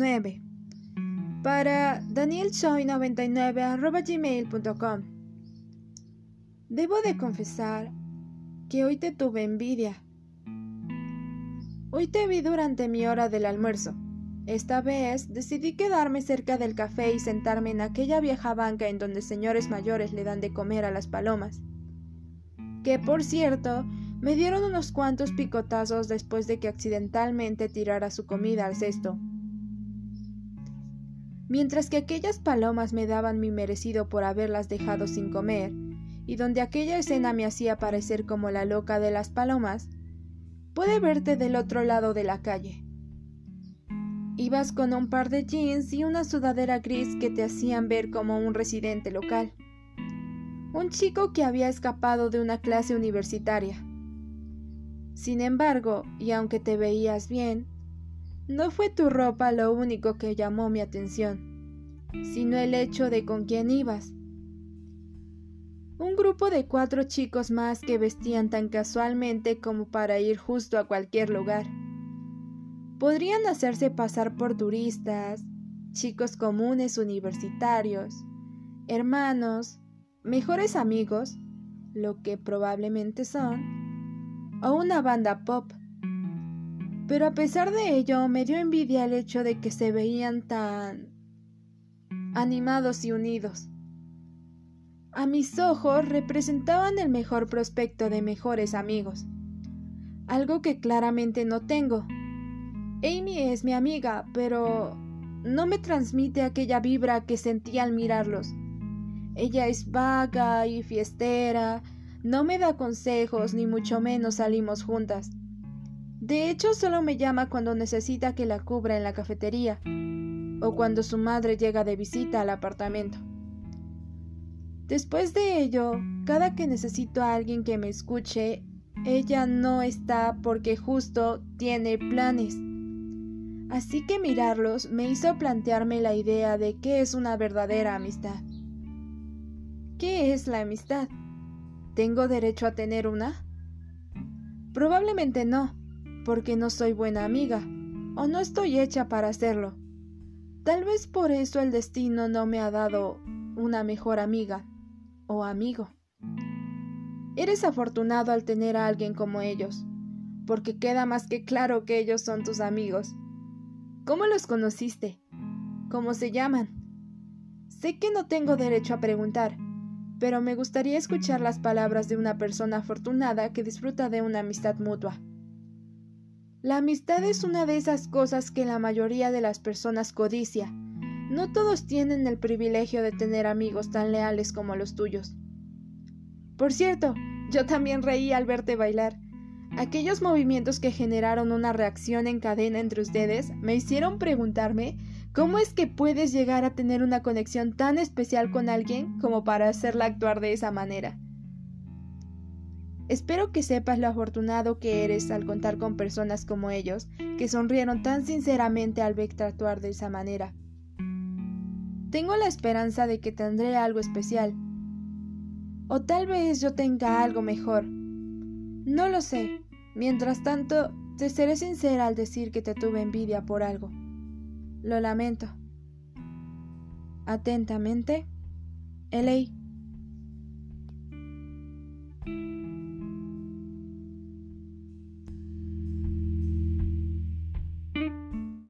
9. Para danielchoy99.gmail.com Debo de confesar que hoy te tuve envidia. Hoy te vi durante mi hora del almuerzo. Esta vez decidí quedarme cerca del café y sentarme en aquella vieja banca en donde señores mayores le dan de comer a las palomas. Que por cierto, me dieron unos cuantos picotazos después de que accidentalmente tirara su comida al cesto. Mientras que aquellas palomas me daban mi merecido por haberlas dejado sin comer, y donde aquella escena me hacía parecer como la loca de las palomas, pude verte del otro lado de la calle. Ibas con un par de jeans y una sudadera gris que te hacían ver como un residente local. Un chico que había escapado de una clase universitaria. Sin embargo, y aunque te veías bien, no fue tu ropa lo único que llamó mi atención, sino el hecho de con quién ibas un grupo de cuatro chicos más que vestían tan casualmente como para ir justo a cualquier lugar. Podrían hacerse pasar por turistas, chicos comunes universitarios, hermanos, mejores amigos, lo que probablemente son, o una banda pop. Pero a pesar de ello me dio envidia el hecho de que se veían tan animados y unidos. A mis ojos representaban el mejor prospecto de mejores amigos, algo que claramente no tengo. Amy es mi amiga, pero no me transmite aquella vibra que sentí al mirarlos. Ella es vaga y fiestera, no me da consejos ni mucho menos salimos juntas. De hecho, solo me llama cuando necesita que la cubra en la cafetería o cuando su madre llega de visita al apartamento. Después de ello, cada que necesito a alguien que me escuche, ella no está porque justo tiene planes. Así que mirarlos me hizo plantearme la idea de qué es una verdadera amistad. ¿Qué es la amistad? ¿Tengo derecho a tener una? Probablemente no, porque no soy buena amiga, o no estoy hecha para hacerlo. Tal vez por eso el destino no me ha dado una mejor amiga o amigo. Eres afortunado al tener a alguien como ellos, porque queda más que claro que ellos son tus amigos. ¿Cómo los conociste? ¿Cómo se llaman? Sé que no tengo derecho a preguntar, pero me gustaría escuchar las palabras de una persona afortunada que disfruta de una amistad mutua. La amistad es una de esas cosas que la mayoría de las personas codicia, no todos tienen el privilegio de tener amigos tan leales como los tuyos. Por cierto, yo también reí al verte bailar. Aquellos movimientos que generaron una reacción en cadena entre ustedes me hicieron preguntarme cómo es que puedes llegar a tener una conexión tan especial con alguien como para hacerla actuar de esa manera. Espero que sepas lo afortunado que eres al contar con personas como ellos, que sonrieron tan sinceramente al verte actuar de esa manera. Tengo la esperanza de que tendré algo especial. O tal vez yo tenga algo mejor. No lo sé. Mientras tanto, te seré sincera al decir que te tuve envidia por algo. Lo lamento. Atentamente, L.A.